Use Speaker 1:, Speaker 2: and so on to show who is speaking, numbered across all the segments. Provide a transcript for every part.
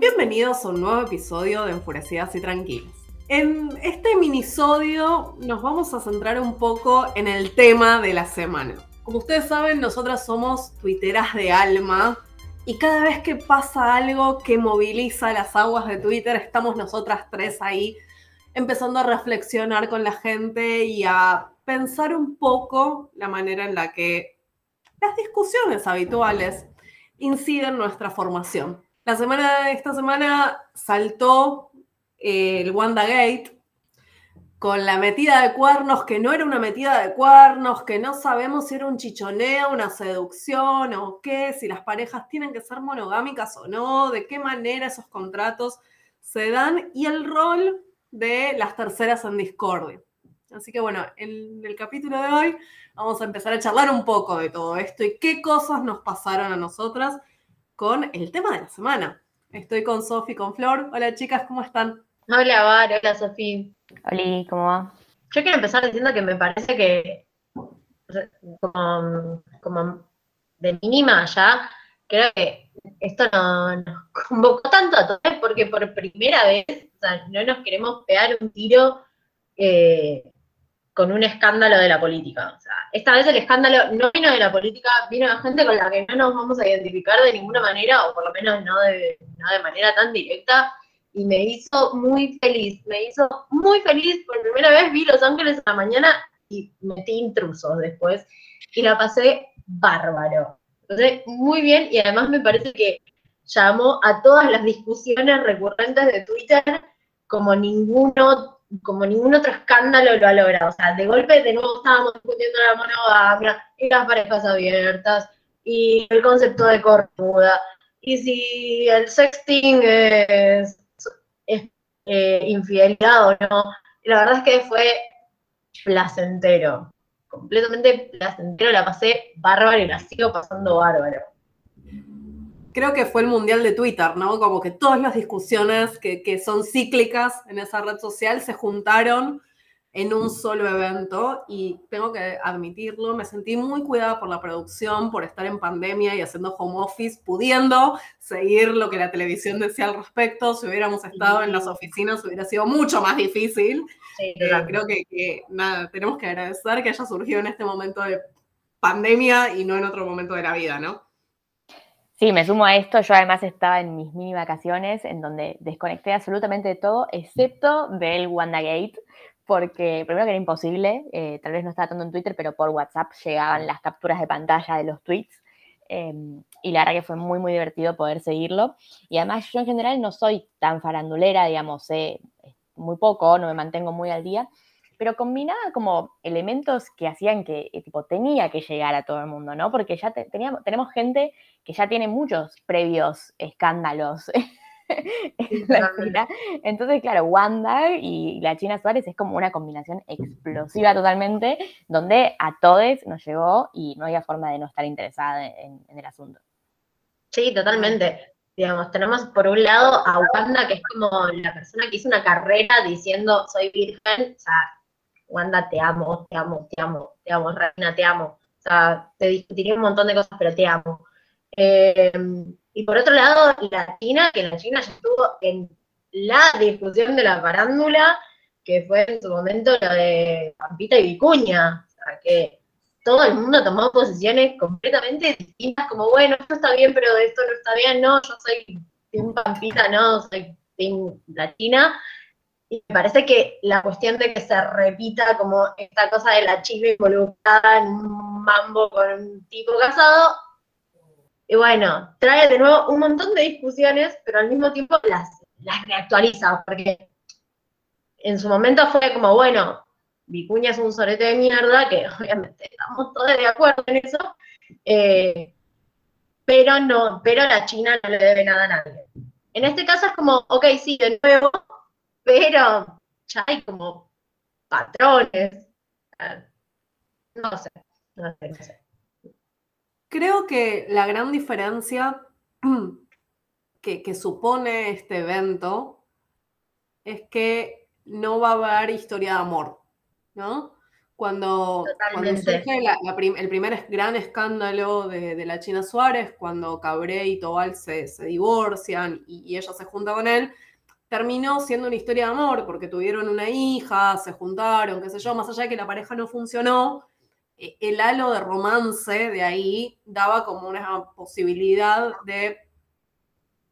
Speaker 1: Bienvenidos a un nuevo episodio de Enfurecidas y Tranquilas. En este minisodio nos vamos a centrar un poco en el tema de la semana. Como ustedes saben, nosotras somos tuiteras de alma y cada vez que pasa algo que moviliza las aguas de Twitter, estamos nosotras tres ahí empezando a reflexionar con la gente y a pensar un poco la manera en la que las discusiones habituales inciden en nuestra formación. La semana, esta semana saltó eh, el WandaGate con la metida de cuernos, que no era una metida de cuernos, que no sabemos si era un chichoneo, una seducción o qué, si las parejas tienen que ser monogámicas o no, de qué manera esos contratos se dan y el rol de las terceras en discordia. Así que bueno, en el capítulo de hoy vamos a empezar a charlar un poco de todo esto y qué cosas nos pasaron a nosotras con el tema de la semana. Estoy con Sofi, con Flor. Hola chicas, ¿cómo están?
Speaker 2: Hola, Bar, hola Sofi.
Speaker 3: Hola, ¿cómo va?
Speaker 2: Yo quiero empezar diciendo que me parece que, como, como de mínima ya, creo que esto nos convocó tanto a todos porque por primera vez o sea, no nos queremos pegar un tiro eh, con un escándalo de la política. O sea, esta vez el escándalo no vino de la política, vino de gente con la que no nos vamos a identificar de ninguna manera, o por lo menos no de, no de manera tan directa, y me hizo muy feliz, me hizo muy feliz, por primera vez vi Los Ángeles en la mañana y metí intrusos después, y la pasé bárbaro. Entonces, muy bien, y además me parece que llamó a todas las discusiones recurrentes de Twitter como ninguno como ningún otro escándalo lo ha logrado. O sea, de golpe de nuevo estábamos discutiendo la monogamia y las parejas abiertas y el concepto de cornuda. Y si el sexting es, eh, infidelidad o no. la verdad es que fue placentero. Completamente placentero, la pasé bárbaro y la sigo pasando bárbaro
Speaker 1: creo que fue el mundial de Twitter, ¿no? Como que todas las discusiones que, son cíclicas en esa red social se juntaron en un solo evento y tengo que admitirlo, me sentí muy cuidada por la producción, por estar en pandemia y haciendo home office, pudiendo seguir lo que la televisión decía al respecto. Si hubiéramos estado en las oficinas hubiera sido mucho más difícil. Eh, creo que, que, nada, tenemos que agradecer que haya surgido en este momento de pandemia y no en otro momento de la vida, ¿no?
Speaker 3: Sí, me sumo a esto. Yo además estaba en mis mini vacaciones en donde desconecté absolutamente de todo, excepto del WandaGate, porque primero que era imposible, eh, tal vez no estaba tanto en Twitter, pero por WhatsApp llegaban las capturas de pantalla de los tweets. Em, y la verdad que fue muy, muy divertido poder seguirlo. Y además yo en general no soy tan farandulera, digamos, sé muy poco, no me mantengo muy al día, pero combinaba como elementos que hacían que, eh, tipo, tenía que llegar a todo el mundo, ¿no? Porque ya teníamos, tenemos gente que ya tiene muchos previos escándalos en la. Entonces, claro, Wanda y la China Suárez es como una combinación explosiva totalmente, donde a todos nos llegó y no había forma de no estar interesada en, el asunto.
Speaker 2: Sí, totalmente digamos, tenemos por un lado a Wanda, que es como la persona que hizo una carrera diciendo soy virgen, o sea, Wanda, te amo, te amo, te amo, te amo, Reina, te amo. O sea, te discutiría un montón de cosas, pero te amo. Eh, y por otro lado, la China, que la China ya estuvo en la discusión de la parándula, que fue en su momento la de Pampita y Vicuña. O sea, que todo el mundo tomó posiciones completamente distintas, como, bueno, esto está bien, pero esto no está bien, no, yo soy un Pampita, no, soy la China. Y me parece que la cuestión de que se repita como esta cosa de la chica involucrada en un mambo con un tipo casado, y bueno, trae de nuevo un montón de discusiones, pero al mismo tiempo las, las reactualiza, porque en su momento fue como, bueno, Vicuña es un sorete de mierda, que obviamente estamos todos de acuerdo en eso, eh, pero no, pero la China no le debe nada a nadie. En este caso es como, ok, sí, de nuevo, pero ya hay como patrones. No sé, no sé, no sé.
Speaker 1: Creo que la gran diferencia que, supone este evento es que no va a haber historia de amor, ¿no? Cuando, cuando surge el primer gran escándalo de, la China Suárez, cuando Cabré y Tobal se, divorcian y, ella se junta con él, terminó siendo una historia de amor, porque tuvieron una hija, se juntaron, qué sé yo, más allá de que la pareja no funcionó, e, el halo de romance de ahí daba como una posibilidad de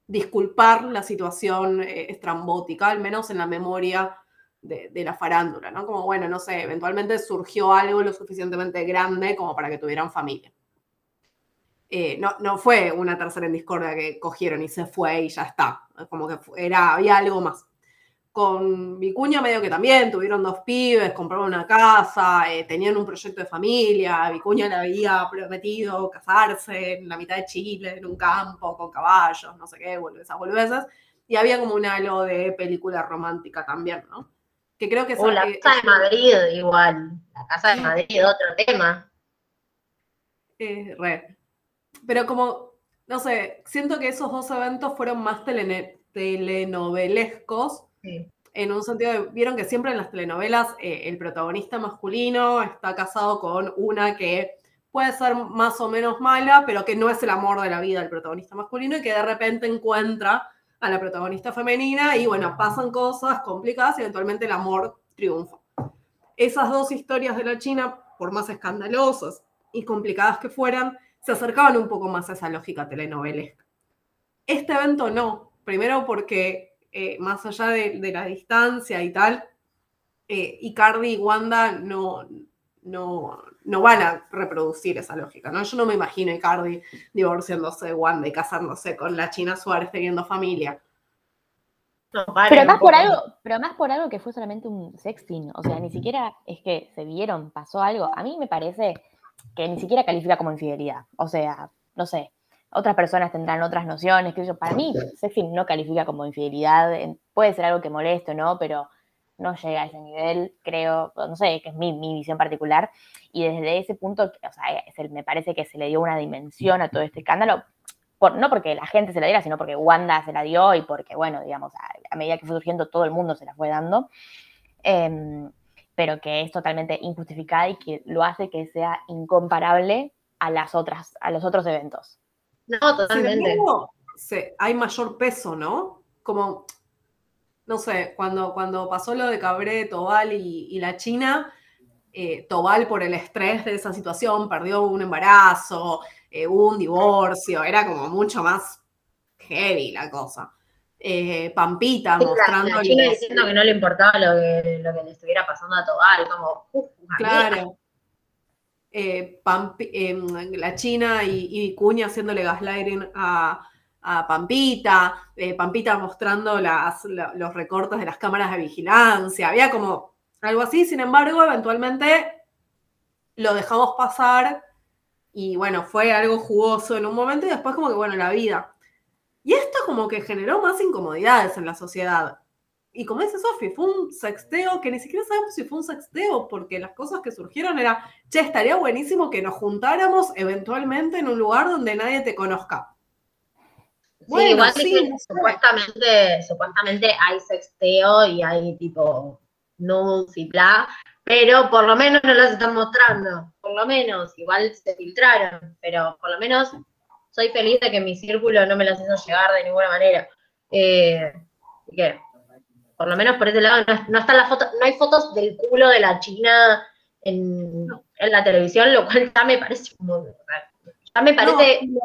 Speaker 1: disculpar la situación eh, estrambótica, al menos en la memoria de, la farándula, ¿no? Como, bueno, no sé, eventualmente surgió algo lo suficientemente grande como para que tuvieran familia. Eh, no, no fue una tercera en discordia que cogieron y se fue y ya está. Como que era, había algo más. Con Vicuña medio que también tuvieron dos pibes, compraron una casa, eh, tenían un proyecto de familia, Vicuña le había prometido casarse en la mitad de Chile, en un campo, con caballos, no sé qué, esas boludeces. Y había como un halo de película romántica también, ¿no? que creo que
Speaker 2: es... la Casa de Madrid igual, la Casa de Madrid, otro tema.
Speaker 1: Eh, re. Pero como, no sé, siento que esos dos eventos fueron más telenovelescos. En un sentido, de, vieron que siempre en las telenovelas eh, el protagonista masculino está casado con una que puede ser más o menos mala, pero que no es el amor de la vida del protagonista masculino y que de repente encuentra a la protagonista femenina y bueno, pasan cosas complicadas y eventualmente el amor triunfa. Esas dos historias de la China, por más escandalosas y complicadas que fueran, se acercaban un poco más a esa lógica telenovelesca. Este evento no, primero porque eh, más allá de, la distancia y tal, eh, Icardi y Wanda no, no, no van a reproducir esa lógica, ¿no? Yo no me imagino a Icardi divorciándose de Wanda y casándose con la China Suárez teniendo familia.
Speaker 3: pero más por algo, pero más por algo que fue solamente un sexting, o sea, ni siquiera es que se vieron, pasó algo. A mí me parece que ni siquiera califica como infidelidad. O sea, no sé, otras personas tendrán otras nociones, que yo, para mí sexting no califica como infidelidad, puede ser algo que moleste, ¿no? Pero no llega a ese nivel, creo, no sé, que es mi, visión particular, y desde ese punto, o sea, me parece que se le dio una dimensión a todo este escándalo, no porque la gente se la diera, sino porque Wanda se la dio y porque, bueno, digamos, a, medida que fue surgiendo todo el mundo se la fue dando, em, pero que es totalmente injustificada y que lo hace que sea incomparable a las otras, a los otros eventos.
Speaker 2: No, totalmente.
Speaker 1: hay mayor peso, ¿no? Como no sé, cuando, cuando pasó lo de Cabré, Tobal y, la China, eh, Tobal por el estrés de esa situación perdió un embarazo, eh, un divorcio, era como mucho más heavy la cosa. Eh, Pampita mostrando...
Speaker 2: La, China diciendo que no le importaba lo que, lo que le estuviera pasando a Tobal, como...
Speaker 1: claro. la China y, y Cuña haciéndole gaslighting a, a Pampita, eh, Pampita mostrando los recortes de las cámaras de vigilancia, había como algo así, sin embargo, eventualmente lo dejamos pasar y bueno, fue algo jugoso en un momento y después como que bueno, la vida. Y esto como que generó más incomodidades en la sociedad. Y como dice Sofi, fue un sexteo que ni siquiera sabemos si fue un sexteo, porque las cosas que surgieron era, che, estaría buenísimo que nos juntáramos eventualmente en un lugar donde nadie te conozca.
Speaker 2: Bueno, igual sí, supuestamente, supuestamente hay sexteo y hay tipo nudes y bla, pero por lo menos no las están mostrando, por lo menos, igual se filtraron, pero por lo menos soy feliz de que mi círculo no me las hizo llegar de ninguna manera. Eh, que, por lo menos por ese lado, no, está la foto, no hay fotos del culo de la China en, la televisión, lo cual ya me parece como, ya me parece no,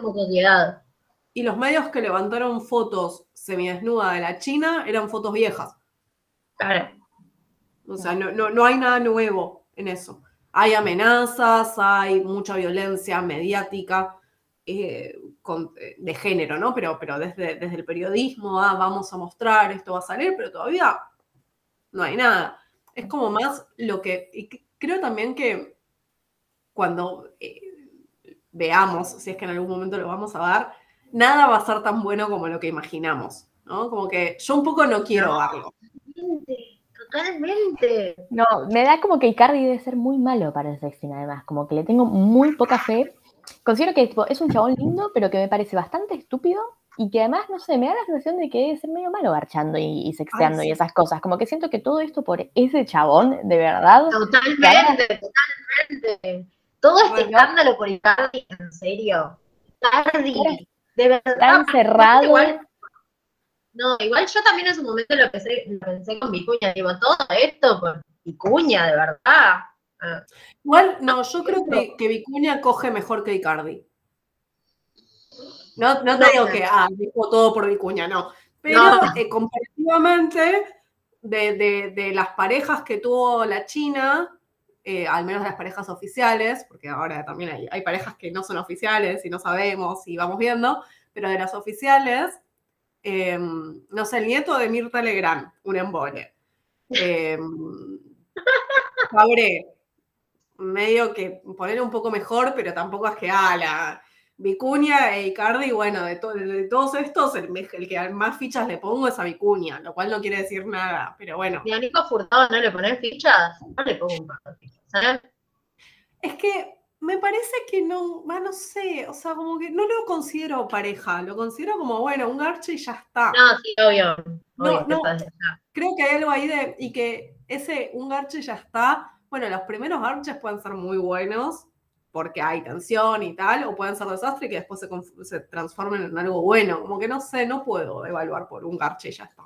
Speaker 2: como sociedad.
Speaker 1: Y los medios que levantaron fotos semidesnuda de la China eran fotos viejas.
Speaker 2: Claro.
Speaker 1: O sea, no, hay nada nuevo en eso. Hay amenazas, hay mucha violencia mediática eh, eh, de género, ¿no? Pero, pero desde, desde el periodismo, ah, vamos a mostrar, esto va a salir, pero todavía no hay nada. Es como más lo que... Y creo también que cuando eh, veamos, si es que en algún momento lo vamos a ver, nada va a ser tan bueno como lo que imaginamos, ¿no? Como que yo un poco no quiero verlo.
Speaker 2: Totalmente.
Speaker 3: No, me da como que Icardi debe ser muy malo para el sexting, además, como que le tengo muy poca fe. Considero que es un chabón lindo, pero que me parece bastante estúpido y que además, no sé, me da la sensación de que es medio malo garchando y, sexeando y esas cosas. Como que siento que todo esto por ese chabón, de verdad.
Speaker 2: Totalmente, totalmente. Todo este escándalo por Icardi, en serio. Icardi, de verdad.
Speaker 3: Está encerrado.
Speaker 2: no, igual yo también en su momento lo pensé, lo pensé con Vicuña. Digo, todo esto por Vicuña, de verdad. Ah.
Speaker 1: Igual, no, yo creo que, que Vicuña coge mejor que Icardi. No, no te digo que, ah, dijo todo por Vicuña, no. Pero eh, comparativamente de, las parejas que tuvo la China, eh, al menos las parejas oficiales, porque ahora también hay, parejas que no son oficiales y no sabemos y vamos viendo, pero de las oficiales, em, no sé, el nieto de Mirta Legrand, un embole. Eh, medio que poner un poco mejor, pero tampoco es que, ah, la, Vicuña e Icardi, bueno, de, todos estos, el, que más fichas le pongo es a Vicuña, lo cual no quiere decir nada, pero bueno.
Speaker 2: ¿Y a Nico Furtado no le ponen fichas? No le pongo un par de fichas, ¿sabes?
Speaker 1: Es que me parece que no, no sé, o sea, como que no lo considero pareja, lo considero como, bueno, un garche y ya está.
Speaker 2: No, sí, obvio.
Speaker 1: no, no, creo que hay algo ahí de, y que ese, un garche ya está, bueno, los primeros garches pueden ser muy buenos, porque hay tensión y tal, o pueden ser desastres y que después se, transformen en algo bueno. Como que no sé, no puedo evaluar por un garche y ya está.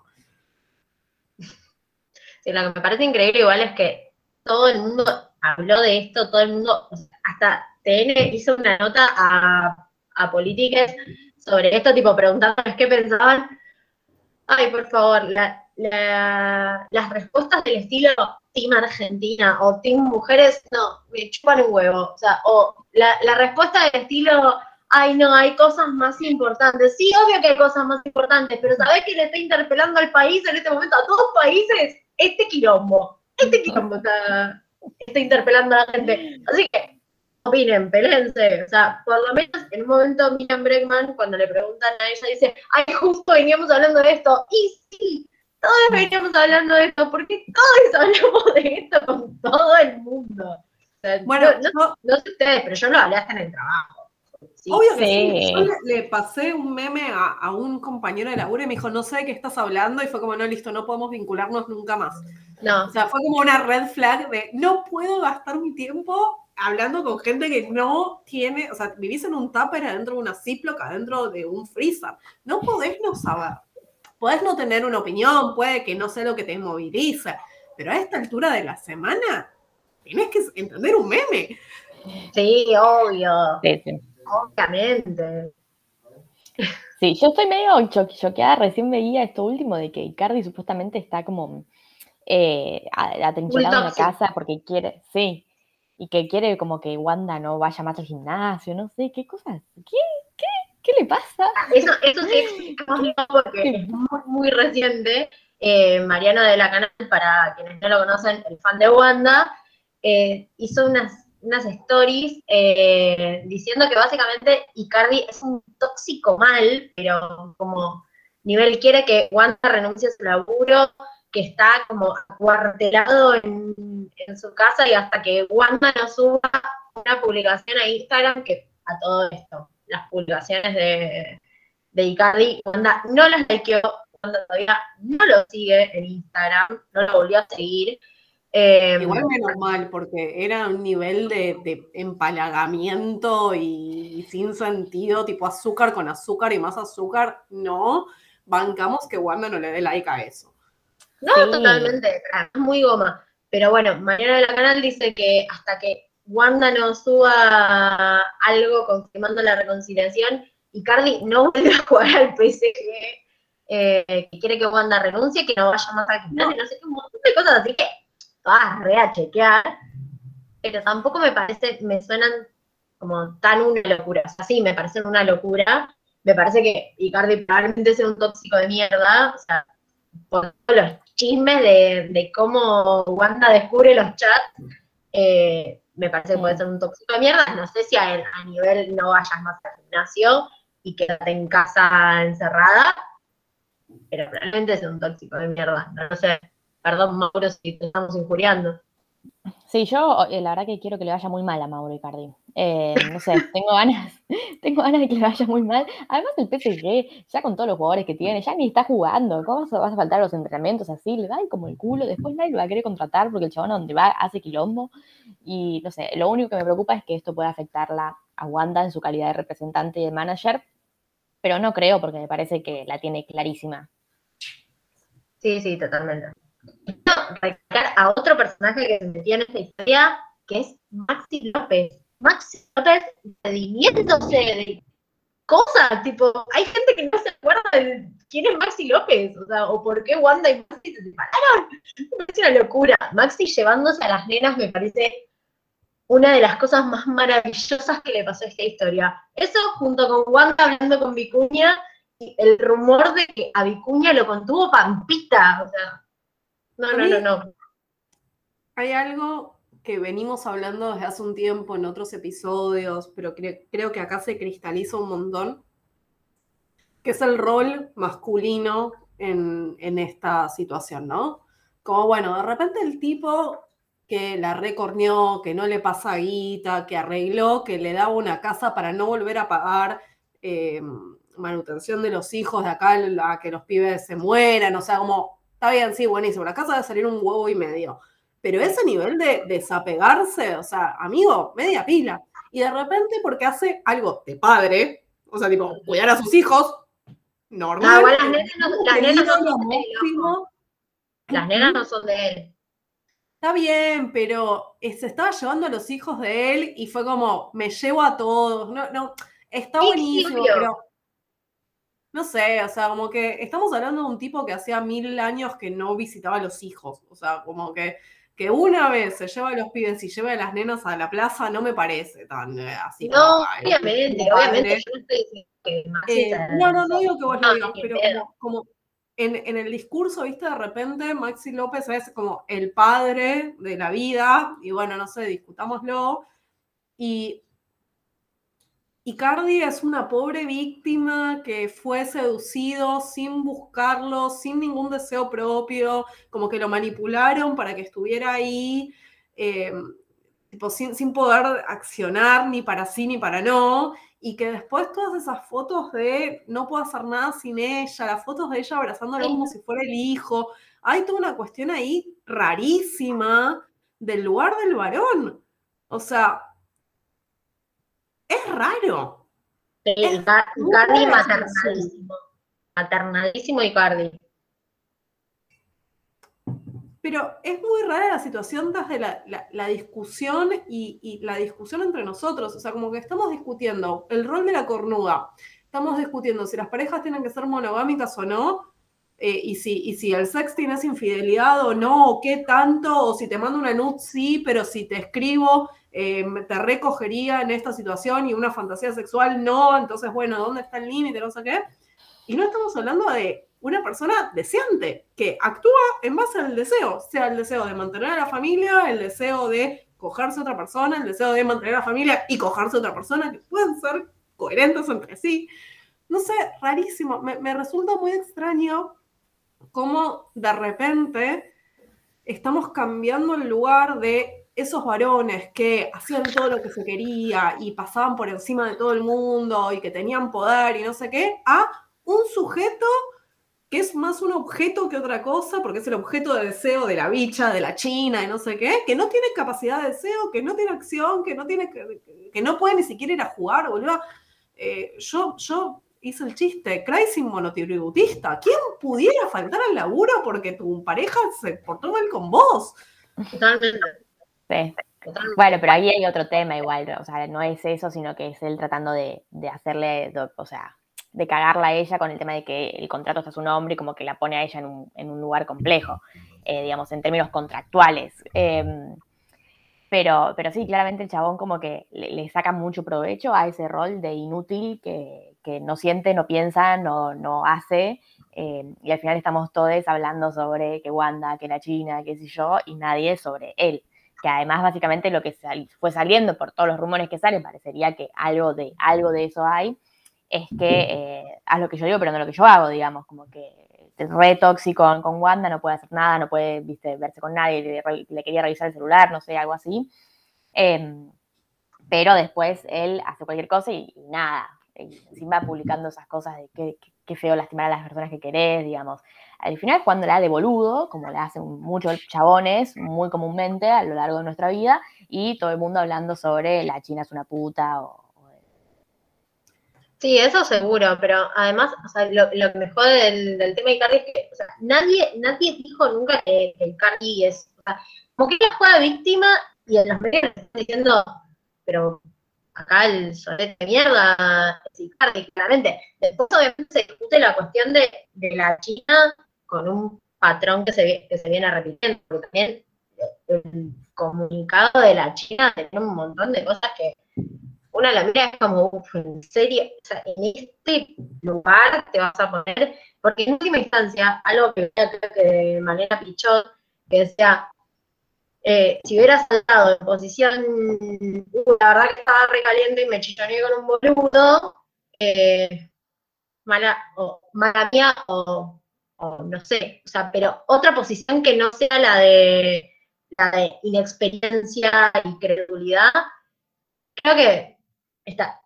Speaker 2: Lo que me parece increíble igual es que todo el mundo habló de esto, todo el mundo, hasta TN hizo una nota a, a políticas sobre esto, tipo preguntándoles qué pensaban. Ay, por favor, las respuestas del estilo Team Argentina o Team Mujeres, no, me chupan un huevo. O sea, o la, respuesta del estilo, ay no, hay cosas más importantes. Sí, obvio que hay cosas más importantes, pero ¿sabés que le está interpelando al país en este momento? A todos países, este quilombo. Este quilombo está, está interpelando a la gente. Así que, opinen, pelense. O sea, por lo menos en un momento Miriam Bregman, cuando le preguntan a ella, dice, ay, justo veníamos hablando de esto. Y sí, todos veníamos hablando de esto, porque todos hablamos de esto con todo el mundo. bueno, no, no, sé ustedes, pero yo lo hablé hasta en el trabajo.
Speaker 1: Obvio que sí. Yo le, pasé un meme a, un compañero de laburo y me dijo, no sé de qué estás hablando, y fue como, no, listo, no podemos vincularnos nunca más. No. O sea, fue como una red flag de, no puedo gastar mi tiempo hablando con gente que no tiene, o sea, vivís en un tupper adentro de una Ziploc, adentro de un freezer. No podés no saber. Podés no tener una opinión, puede que no sea lo que te moviliza, pero a esta altura de la semana tienes que entender un meme.
Speaker 2: Sí, obvio. Obviamente.
Speaker 3: Sí, yo estoy medio choqueada. Recién veía esto último de que Icardi supuestamente está como eh, atrincherado en la casa porque quiere, sí, y que quiere como que Wanda no vaya más al gimnasio, no sé, qué cosas. ¿Qué? ¿Qué? ¿Qué le pasa?
Speaker 2: Eso, eso sí porque es muy, muy reciente. Eh, Mariano de la Canal, para quienes no lo conocen, el fan de Wanda, eh, hizo unas, unas stories eh, diciendo que básicamente Icardi es un tóxico mal, pero como nivel quiere que Wanda renuncie a su laburo, que está como acuartelado en, en su casa y hasta que Wanda no suba una publicación a Instagram que a todo esto las publicaciones de, de Icardi, no las likeó, Wanda todavía no lo sigue en Instagram, no lo volvió a seguir.
Speaker 1: Em, Igual es normal, porque era un nivel de, empalagamiento y, sin sentido, tipo azúcar con azúcar y más azúcar. No, bancamos que Wanda no le dé like a eso.
Speaker 2: No, totalmente, muy goma. Pero bueno, mañana de la canal dice que hasta que Wanda no suba algo confirmando la reconciliación y Cardi no vuelve a jugar al PSG, eh, que quiere que Wanda renuncie, que no vaya más al gimnasio, no sé, un montón de cosas así que todas re a chequear, pero tampoco me parece, me suenan como tan una locura, o sea, sí, me parecen una locura, me parece que Icardi probablemente sea un tóxico de mierda, o sea, por todos los chismes de, de cómo Wanda descubre los chats, eh, me parece que puede ser un tóxico de mierda. No sé si a, nivel no vayas más al gimnasio y quédate en casa encerrada, pero realmente es un tóxico de mierda. No, sé. Perdón, Mauro, si te estamos injuriando.
Speaker 3: Sí, yo eh, la verdad que quiero que le vaya muy mal a Mauro Icardi. Eh, no sé, tengo ganas, tengo ganas de que le vaya muy mal. Además el PSG, ya con todos los jugadores que tiene, ya ni está jugando. ¿Cómo vas a faltar los entrenamientos así? Le da como el culo, después nadie lo va a querer contratar porque el chabón a donde va hace quilombo. Y no sé, lo único que me preocupa es que esto pueda afectarla a Wanda en su calidad de representante y de manager, pero no creo porque me parece que la tiene clarísima.
Speaker 2: Sí, sí, totalmente a otro personaje que se metió en esta historia, que es Maxi López. Maxi López redimiéndose de cosas, tipo, hay gente que no se acuerda de quién es Maxi López, o sea, o por qué Wanda y Maxi se separaron. Es una locura. Maxi llevándose a las nenas me parece una de las cosas más maravillosas que le pasó a esta historia. Eso junto con Wanda hablando con Vicuña y el rumor de que a Vicuña lo contuvo Pampita, o sea, no, no, no, no.
Speaker 1: Hay algo que venimos hablando desde hace un tiempo en otros episodios, pero creo que acá se cristaliza un montón, que es el rol masculino en, esta situación, ¿no? Como bueno, de repente el tipo que la recorneó, que no le pasa guita, que arregló, que le daba una casa para no volver a pagar eh, manutención de los hijos de acá, a que los pibes se mueran, o sea, como Está bien, sí, buenísimo. La casa debe salir un huevo y medio. Pero ese nivel de desapegarse, o sea, amigo, media pila. Y de repente, porque hace algo de padre, o sea, tipo, cuidar a sus hijos, normal.
Speaker 2: No, las nenas no, las nenas no son de él. Las nenas no son de él.
Speaker 1: Está bien, pero se estaba llevando a los hijos de él y fue como, me llevo a todos. No, no, está buenísimo, pero no sé, o sea, como que estamos hablando de un tipo que hacía mil años que no visitaba a los hijos. O sea, como que, que una vez se lleva a los pibes y lleva a las nenas a la plaza no me parece tan eh, así.
Speaker 2: No, obviamente, obviamente. Yo no estoy que
Speaker 1: eh, no, no, no digo que vos lo digas, pero como, en, en, el discurso, viste, de repente Maxi López es como el padre de la vida, y bueno, no sé, discutámoslo. Y Icardi es una pobre víctima que fue seducido sin buscarlo, sin ningún deseo propio, como que lo manipularon para que estuviera ahí, eh, sin, poder accionar ni para sí ni para no, y que después todas esas fotos de no puedo hacer nada sin ella, las fotos de ella abrazándolo como si fuera el hijo, hay toda una cuestión ahí rarísima del lugar del varón. O sea, es raro.
Speaker 2: Sí, Cardi maternalísimo. Maternalísimo y Cardi.
Speaker 1: Pero es muy rara la situación desde la, la, discusión y, la discusión entre nosotros. O sea, como que estamos discutiendo el rol de la cornuda. Estamos discutiendo si las parejas tienen que ser monogámicas o no. Eh, y, si, y si el sexting es infidelidad o no, o qué tanto, o si te mando una nude, sí, pero si te escribo eh, te recogería en esta situación y una fantasía sexual no, entonces, bueno, ¿dónde está el límite? No sé qué. Y no estamos hablando de una persona deseante que actúa en base al deseo, sea el deseo de mantener a la familia, el deseo de cogerse a otra persona, el deseo de mantener a la familia y cogerse a otra persona, que pueden ser coherentes entre sí. No sé, rarísimo. Me, me resulta muy extraño cómo de repente estamos cambiando el lugar de esos varones que hacían todo lo que se quería y pasaban por encima de todo el mundo y que tenían poder y no sé qué, a un sujeto que es más un objeto que otra cosa, porque es el objeto de deseo de la bicha, de la china y no sé qué, que no tiene capacidad de deseo, que no tiene acción, que no tiene que, no puede ni siquiera ir a jugar, boludo. Eh, yo, yo hice el chiste, crazy monotributista. ¿Quién pudiera faltar al laburo porque tu pareja se portó mal con vos?
Speaker 2: Totalmente.
Speaker 3: Sí. Bueno, pero ahí hay otro tema igual, o sea, no es eso, sino que es él tratando de, hacerle, o sea, de cagarla a ella con el tema de que el contrato está a su nombre y como que la pone a ella en un, lugar complejo, eh, digamos, en términos contractuales. Em, pero, pero sí, claramente el chabón como que le, saca mucho provecho a ese rol de inútil que, no siente, no piensa, no, no hace. Em, y al final estamos todos hablando sobre que Wanda, que la China, qué sé yo, y nadie sobre él que además básicamente lo que fue saliendo por todos los rumores que salen, parecería que algo de, algo de eso hay, es que eh, haz lo que yo digo, pero no lo que yo hago, digamos, como que re tóxico con, Wanda, no puede hacer nada, no puede verse con nadie, le, quería revisar el celular, no sé, algo así. Em, pero después él hace cualquier cosa y, nada, encima publicando esas cosas de qué, qué, feo lastimar a las personas que querés, digamos. Al final, cuando la de boludo, como la hacen muchos chabones muy comúnmente a lo largo de nuestra vida, y todo el mundo hablando sobre la China es una puta o
Speaker 2: Sí, eso seguro, pero además, o sea, lo, lo que del, tema de Icardi es que, o sea, nadie, nadie dijo nunca que, el Icardi es, o sea, como que ella juega víctima y en los medios están diciendo, pero acá el solete de mierda claramente. Después obviamente se discute la cuestión de, de la China con un patrón que se, que se viene repitiendo, porque también el comunicado de la China tiene un montón de cosas que una la mira es como, en serio, en este lugar te vas a poner, porque en última instancia, algo que creo que de manera pichot, que decía, eh, si hubiera saltado en posición, uh, la verdad que estaba recaliente y me chilloneé con un boludo, eh, mala, o mala mía, o, no sé, o sea, pero otra posición que no sea la de, la de inexperiencia y credulidad, creo que está,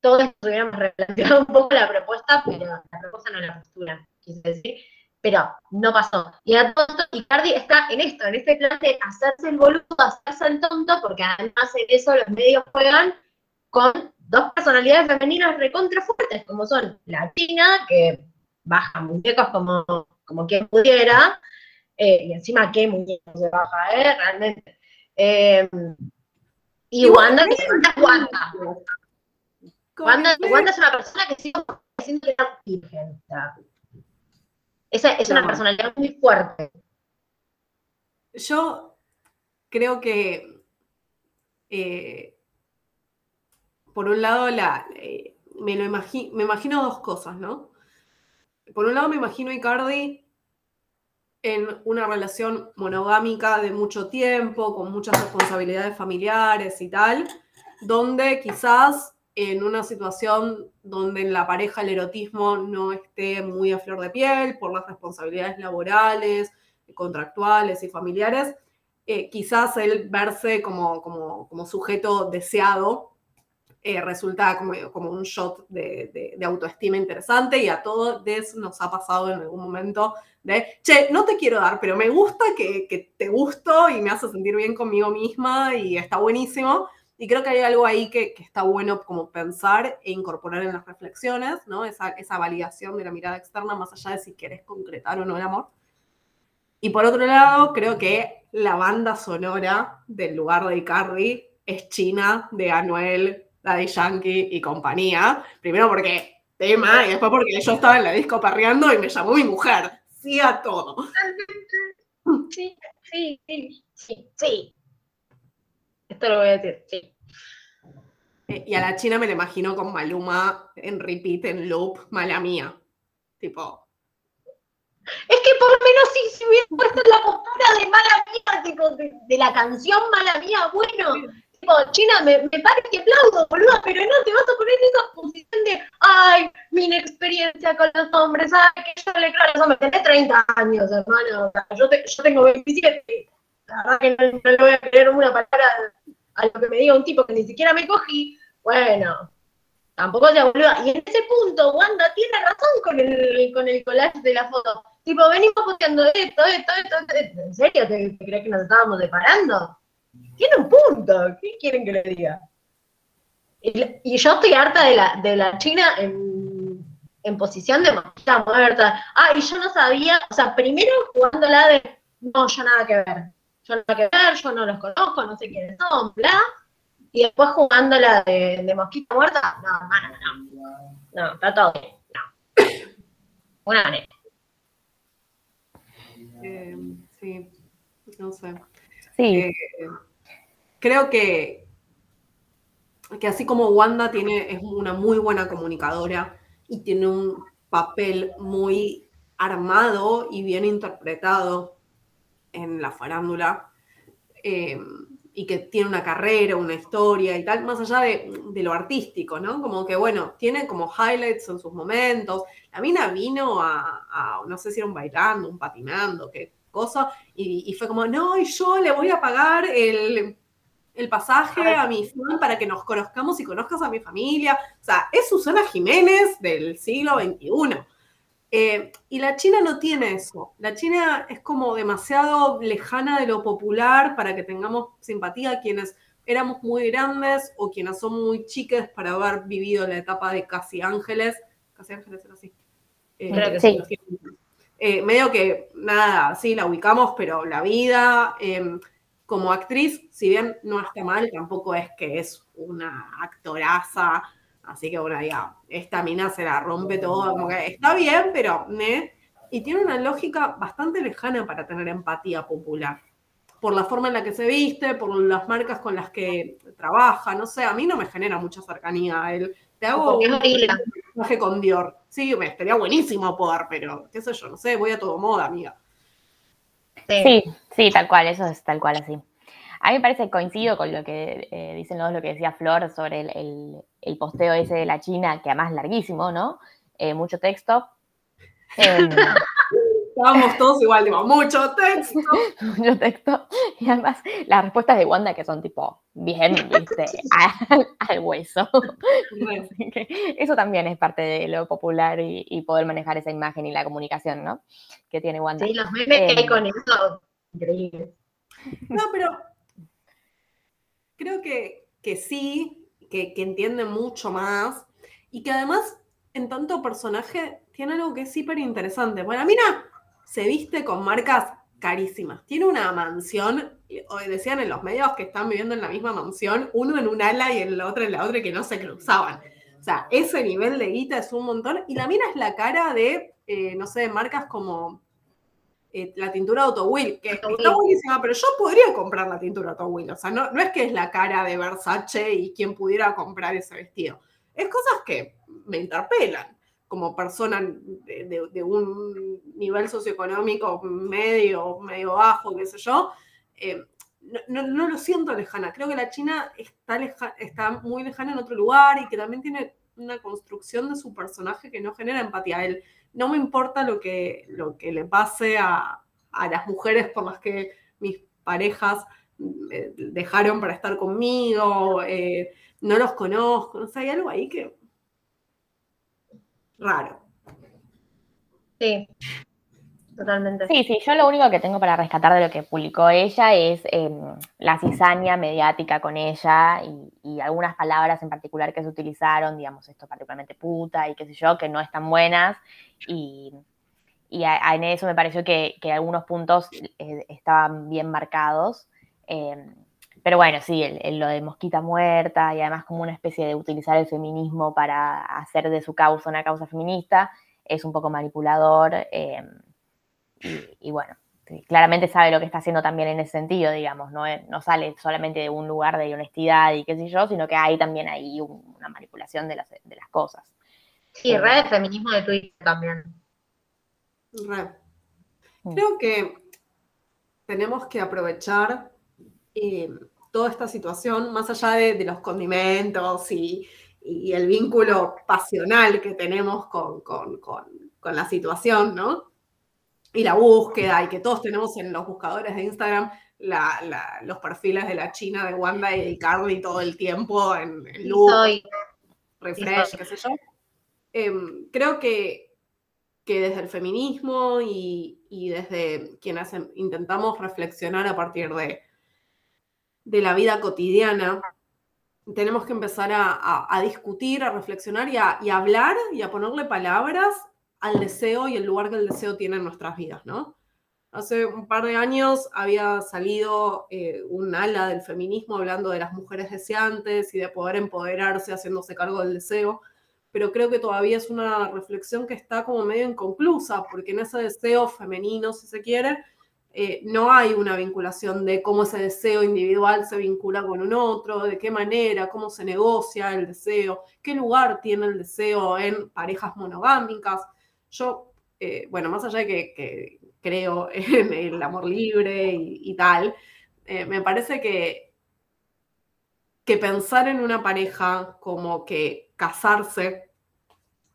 Speaker 2: todos hubiéramos replanteado un poco la propuesta, pero la propuesta no la postura, quise decir, pero no pasó. Y a todo esto, Icardi está en esto, en este plan de hacerse el boludo, hacerse el tonto, porque además en eso los medios juegan con dos personalidades femeninas recontra fuertes, como son la Tina, que baja muñecos como, como quien pudiera, eh, y encima qué muñecos se baja, ¿eh? Realmente. Eh, y, Wanda, que Wanda, Wanda. Wanda, Wanda es una persona que sigue siendo virgen. Esa es una personalidad muy fuerte.
Speaker 1: Yo creo que, eh, por un lado, la, eh, me, lo imagino, me imagino dos cosas, ¿no? Por un lado, me imagino a Icardi en una relación monogámica de mucho tiempo, con muchas responsabilidades familiares y tal, donde quizás en una situación donde en la pareja el erotismo no esté muy a flor de piel por las responsabilidades laborales, contractuales y familiares, eh, quizás el verse como, como, como sujeto deseado eh, resulta como, como, un shot de, de, autoestima interesante y a todos nos ha pasado en algún momento de, che, no te quiero dar, pero me gusta que, que, te gusto y me hace sentir bien conmigo misma y está buenísimo. Y creo que hay algo ahí que, que está bueno como pensar e incorporar en las reflexiones, ¿no? Esa, esa validación de la mirada externa más allá de si quieres concretar o no el amor. Y por otro lado, creo que la banda sonora del lugar de Icardi es China de Anuel de Yankee y compañía. Primero porque tema y después porque yo estaba en la disco parreando y me llamó mi mujer. Sí a todo.
Speaker 2: Sí, sí, sí, sí, sí. Esto lo voy a decir, sí.
Speaker 1: Eh, y a la China me la imagino con Maluma en repeat, en loop, mala mía. Tipo.
Speaker 2: Es que por lo menos si se hubiera puesto la postura de mala mía, tipo, de, de la canción mala mía, bueno, tipo, China, me, me paro y aplaudo, boluda, pero no te vas a poner en esa posición de, ay, mi inexperiencia con los hombres, ay, que yo le creo a los hombres, tenés 30 años, hermano, yo, yo tengo 27, que no, le voy a creer una palabra a lo que me diga un tipo que ni siquiera me cogí, bueno, tampoco sea boluda. Y en ese punto, Wanda tiene razón con el, con el collage de la foto. Tipo, venimos posteando esto, esto, esto, esto. ¿En serio te, crees que nos estábamos separando? tiene un punto, ¿qué quieren que le diga? Y, yo estoy harta de la, de la China en, en posición de muerta. Ah, y yo no sabía, o sea, primero jugando la de, no, yo nada que ver. Yo nada que ver, yo no los conozco, no sé quiénes son, bla. Y después jugando la de, de mosquita muerta, no, hermano, no. No, está todo bien, no. Una manera.
Speaker 1: Eh, sí, no sé.
Speaker 3: Sí. Eh,
Speaker 1: creo que, que así como Wanda tiene, es una muy buena comunicadora y tiene un papel muy armado y bien interpretado en la farándula, eh, y que tiene una carrera, una historia y tal, más allá de, lo artístico, ¿no? Como que, bueno, tiene como highlights en sus momentos. La mina vino a, no sé si era un bailando, un patinando, qué cosa, y, fue como, no, y yo le voy a pagar el, el pasaje a mi fan para que nos conozcamos y conozcas a mi familia. O sea, es Susana Jiménez del siglo XXI. Eh, y la China no tiene eso. La China es como demasiado lejana de lo popular para que tengamos simpatía a quienes éramos muy grandes o quienes son muy chiques para haber vivido la etapa de Casi Ángeles. Casi Ángeles era así.
Speaker 3: Eh, sí.
Speaker 1: Eh, medio que nada, sí, la ubicamos, pero la vida em, como actriz, si bien no está mal, tampoco es que es una actoraza Así que bueno, ya, esta mina se la rompe todo, como que está bien, pero ¿ne? Y tiene una lógica bastante lejana para tener empatía popular. Por la forma en la que se viste, por las marcas con las que trabaja, no sé, a mí no me genera mucha cercanía a él. Te hago un viaje con Dior. Sí, me estaría buenísimo poder, pero qué sé yo, no sé, voy a todo moda, amiga.
Speaker 3: Sí, sí, tal cual, eso es tal cual así. A mí me parece, coincido con lo que eh, dicen los, lo que decía Flor sobre el, posteo ese de la China, que además es larguísimo, ¿no? Eh, mucho texto.
Speaker 1: Em, Estábamos todos igual, digo, mucho texto.
Speaker 3: mucho texto. Y además las respuestas de Wanda que son tipo, bien, viste, al, hueso. eso también es parte de lo popular y, poder manejar esa imagen y la comunicación, ¿no? Que tiene Wanda.
Speaker 2: Sí, los memes que hay em, con eso, increíble.
Speaker 1: No, pero creo que, que sí, que, entiende mucho más y que además, en tanto personaje, tiene algo que es súper interesante. Bueno, mira, se viste con marcas carísimas. Tiene una mansión, hoy decían en los medios que están viviendo en la misma mansión, uno en un ala y el otro en la otra, y que no se cruzaban. O sea, ese nivel de guita es un montón. Y la mina es la cara de, eh, no sé, marcas como eh, la tintura Auto Will, que está buenísima, pero yo podría comprar la tintura Auto Will. O sea, no, no es que es la cara de Versace y quien pudiera comprar ese vestido. Es cosas que me interpelan como persona de, un nivel socioeconómico medio, medio bajo, qué sé yo. Eh, no, no, lo siento lejana. Creo que la China está, está muy lejana en otro lugar y que también tiene una construcción de su personaje que no genera empatía. Él no me importa lo que, lo que le pase a, las mujeres por las que mis parejas eh, dejaron para estar conmigo, eh, no los conozco, no sé, hay algo ahí que raro.
Speaker 2: Sí, totalmente.
Speaker 3: Sí, sí, yo lo único que tengo para rescatar de lo que publicó ella es em, la cizaña mediática con ella y, algunas palabras en particular que se utilizaron, digamos, esto particularmente puta y qué sé yo, que no están buenas. Y, en eso me pareció que, algunos puntos eh, estaban bien marcados. Em, pero bueno, sí, lo de mosquita muerta y además como una especie de utilizar el feminismo para hacer de su causa una causa feminista es un poco manipulador. Y, bueno, claramente sabe lo que está haciendo también en ese sentido, digamos, no, no sale solamente de un lugar de honestidad y qué sé yo, sino que hay también ahí una manipulación de las, de las cosas.
Speaker 2: Sí, red de feminismo de Twitter también.
Speaker 1: Red. Mm. Creo que tenemos que aprovechar eh, toda esta situación, más allá de, los condimentos y, el vínculo pasional que tenemos con, con la situación, ¿no? Y la búsqueda, y que todos tenemos en los buscadores de Instagram los perfiles de la China, de Wanda y Carly todo el tiempo en, en look, refresh, qué sé yo. Em, creo que, que, desde el feminismo y, desde quienes intentamos reflexionar a partir de, de la vida cotidiana, tenemos que empezar a, discutir, a reflexionar y a, y a hablar y a ponerle palabras al deseo y el lugar que el deseo tiene en nuestras vidas, ¿no? Hace un par de años había salido eh, un ala del feminismo hablando de las mujeres deseantes y de poder empoderarse haciéndose cargo del deseo, pero creo que todavía es una reflexión que está como medio inconclusa, porque en ese deseo femenino, si se quiere, eh, no hay una vinculación de cómo ese deseo individual se vincula con un otro, de qué manera, cómo se negocia el deseo, qué lugar tiene el deseo en parejas monogámicas. Yo, eh, bueno, más allá de que, creo en el amor libre y, tal, eh, me parece que, que pensar en una pareja como que casarse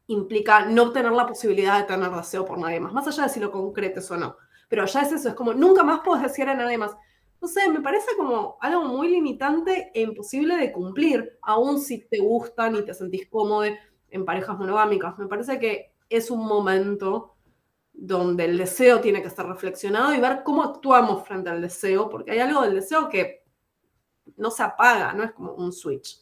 Speaker 1: implica no tener la posibilidad de tener deseo por nadie más, más allá de si lo concretes o no. Pero ya es eso, es como nunca más puedes decir a nadie más. No sé, me parece como algo muy limitante e imposible de cumplir, aun si te gustan y te sentís cómodo en parejas monogámicas. Me parece que es un momento donde el deseo tiene que estar reflexionado y ver cómo actuamos frente al deseo, porque hay algo del deseo que no se apaga, no es como un switch.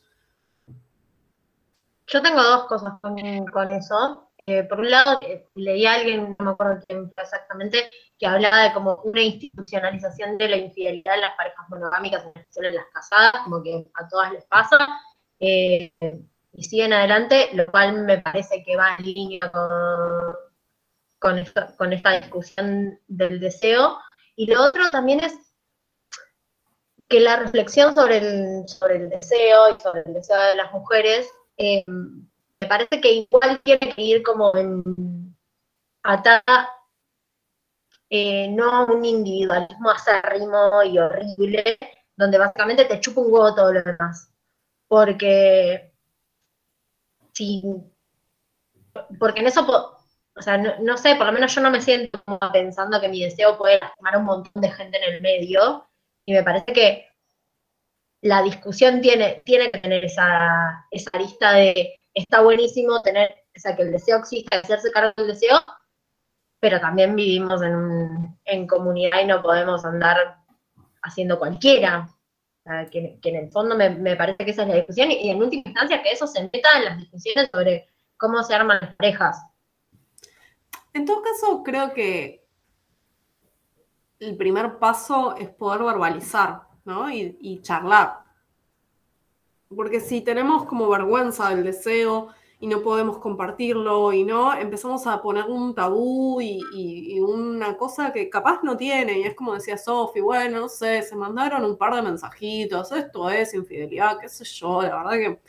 Speaker 2: Yo tengo dos cosas con, con eso. Eh, por un lado, eh, leí a alguien, no me acuerdo quién exactamente, que hablaba de como una institucionalización de la infidelidad en las parejas monogámicas, en especial en las casadas, como que a todas les pasa, eh, y siguen adelante, lo cual me parece que va en línea con, con, esta, discusión del deseo. Y lo otro también es que la reflexión sobre el, sobre el deseo y sobre el deseo de las mujeres me parece que igual tiene que ir como en atada eh, no a un individualismo acérrimo y horrible, donde básicamente te chupa un huevo todo lo demás. Porque porque en eso, o sea, no, sé, por lo menos yo no me siento como pensando que mi deseo puede lastimar a un montón de gente en el medio, y me parece que la discusión tiene, tiene que tener esa, esa lista de está buenísimo tener, o sea, que el deseo exista, hacerse cargo del deseo, pero también vivimos en, comunidad y no podemos andar haciendo cualquiera. Que, en el fondo me, parece que esa es la discusión y, en última instancia que eso se meta en las discusiones sobre cómo se arman las parejas.
Speaker 1: En todo caso, creo que el primer paso es poder verbalizar, ¿no? y charlar porque si tenemos como vergüenza del deseo y no podemos compartirlo y no, empezamos a poner un tabú y, una cosa que capaz no tiene. Y es como decía Sofi, bueno, no sé, se mandaron un par de mensajitos, esto es infidelidad, qué sé yo, la verdad que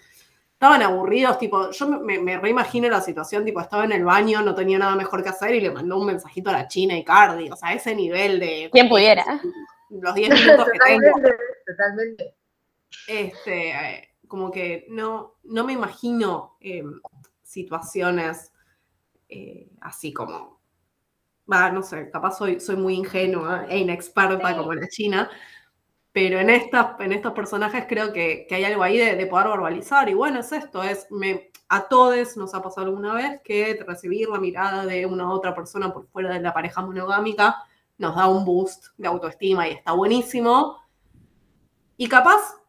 Speaker 1: estaban aburridos, tipo, yo me, me reimagino la situación, tipo, estaba en el baño, no tenía nada mejor que hacer y le mandó un mensajito a la China y Cardi, o sea, ese nivel de...
Speaker 3: ¿Quién pudiera?
Speaker 1: Los 10 minutos que tengo.
Speaker 2: Totalmente.
Speaker 1: Este, eh, como que no, no me imagino em, situaciones eh, así como, va, no sé, capaz soy, soy muy ingenua e inexperta como la China, pero en, estas, en estos personajes creo que, hay algo ahí de, poder verbalizar. Y bueno, es esto, es me, a todos nos ha pasado alguna vez que recibir la mirada de una otra persona por fuera de la pareja monogámica nos da un boost de autoestima y está buenísimo. Y capaz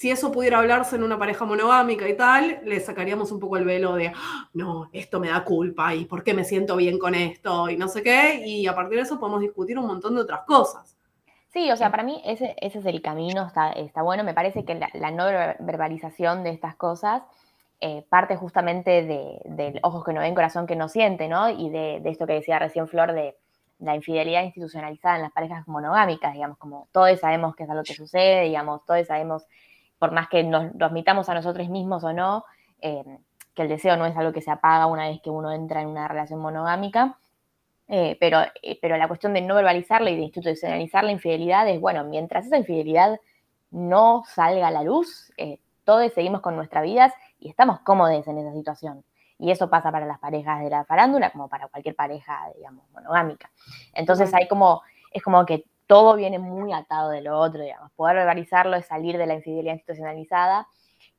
Speaker 1: si eso pudiera hablarse en una pareja monogámica y tal, le sacaríamos un poco el velo de, ah, no, esto me da culpa y por qué me siento bien con esto y no sé qué, y a partir de eso podemos discutir un montón de otras cosas.
Speaker 3: Sí, o sea, para mí ese, ese es el camino, está, está bueno, me parece que la, no verbalización de estas cosas eh, parte justamente de, ojos que no ven, corazón que no siente, ¿no? Y de, de esto que decía recién Flor de la infidelidad institucionalizada en las parejas monogámicas, digamos, como todos sabemos qué es algo que sucede, digamos, todos sabemos por más que nos lo admitamos a nosotros mismos o no, eh, que el deseo no es algo que se apaga una vez que uno entra en una relación monogámica, eh, pero, eh, pero la cuestión de no verbalizarla y de institucionalizar la infidelidad es, bueno, mientras esa infidelidad no salga a la luz, todos seguimos con nuestras vidas y estamos cómodos en esa situación. Y eso pasa para las parejas de la farándula como para cualquier pareja, digamos, monogámica. Entonces hay como, es como que todo viene muy atado de lo otro, digamos. Poder verbalizarlo es salir de la infidelidad institucionalizada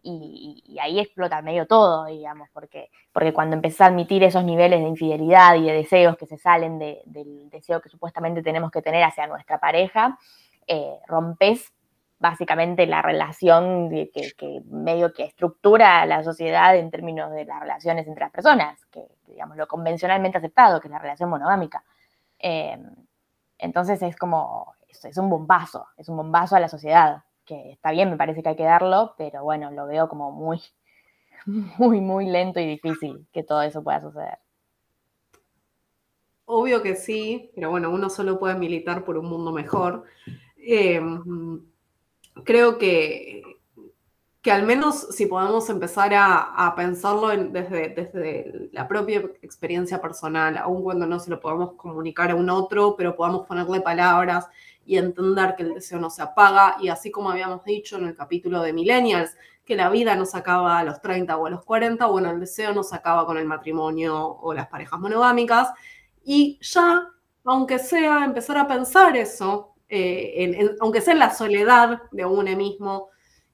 Speaker 3: y, ahí explota medio todo, digamos, porque, porque cuando empezás a admitir esos niveles de infidelidad y de deseos que se salen del deseo que supuestamente tenemos que tener hacia nuestra pareja, eh, rompes básicamente la relación que, medio que estructura la sociedad en términos de las relaciones entre las personas, que digamos lo convencionalmente aceptado, que es la relación monogámica. Eh, entonces es como, es, un bombazo, es un bombazo a la sociedad, que está bien, me parece que hay que darlo, pero bueno, lo veo como muy, muy, muy lento y difícil que todo eso pueda suceder.
Speaker 1: Obvio que sí, pero bueno, uno solo puede militar por un mundo mejor. Em, creo que que al menos si podemos empezar a, pensarlo desde, desde, la propia experiencia personal, aun cuando no se lo podamos comunicar a un otro, pero podamos ponerle palabras y entender que el deseo no se apaga. Y así como habíamos dicho en el capítulo de Millennials, que la vida no se acaba a los 30 o a los 40, bueno, el deseo no se acaba con el matrimonio o las parejas monogámicas. Y ya, aunque sea empezar a pensar eso, eh, aunque sea en la soledad de uno mismo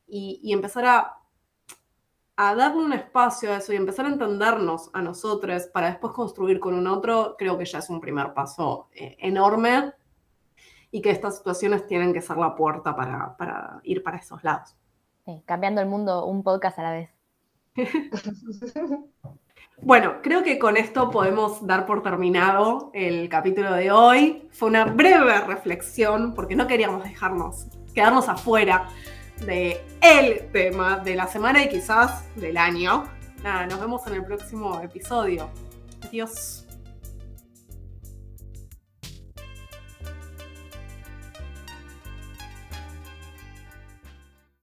Speaker 1: y, empezar a, a darle un espacio a eso y empezar a entendernos a nosotros para después construir con un otro, creo que ya es un primer paso eh, enorme y que estas situaciones tienen que ser la puerta para, ir para esos lados.
Speaker 3: cambiando el mundo un podcast a la vez.
Speaker 1: bueno, creo que con esto podemos dar por terminado el capítulo de hoy. Fue una breve reflexión porque no queríamos dejarnos, quedarnos afuera de el tema de la semana y quizás del año. Nada, nos vemos en el próximo episodio. Adiós.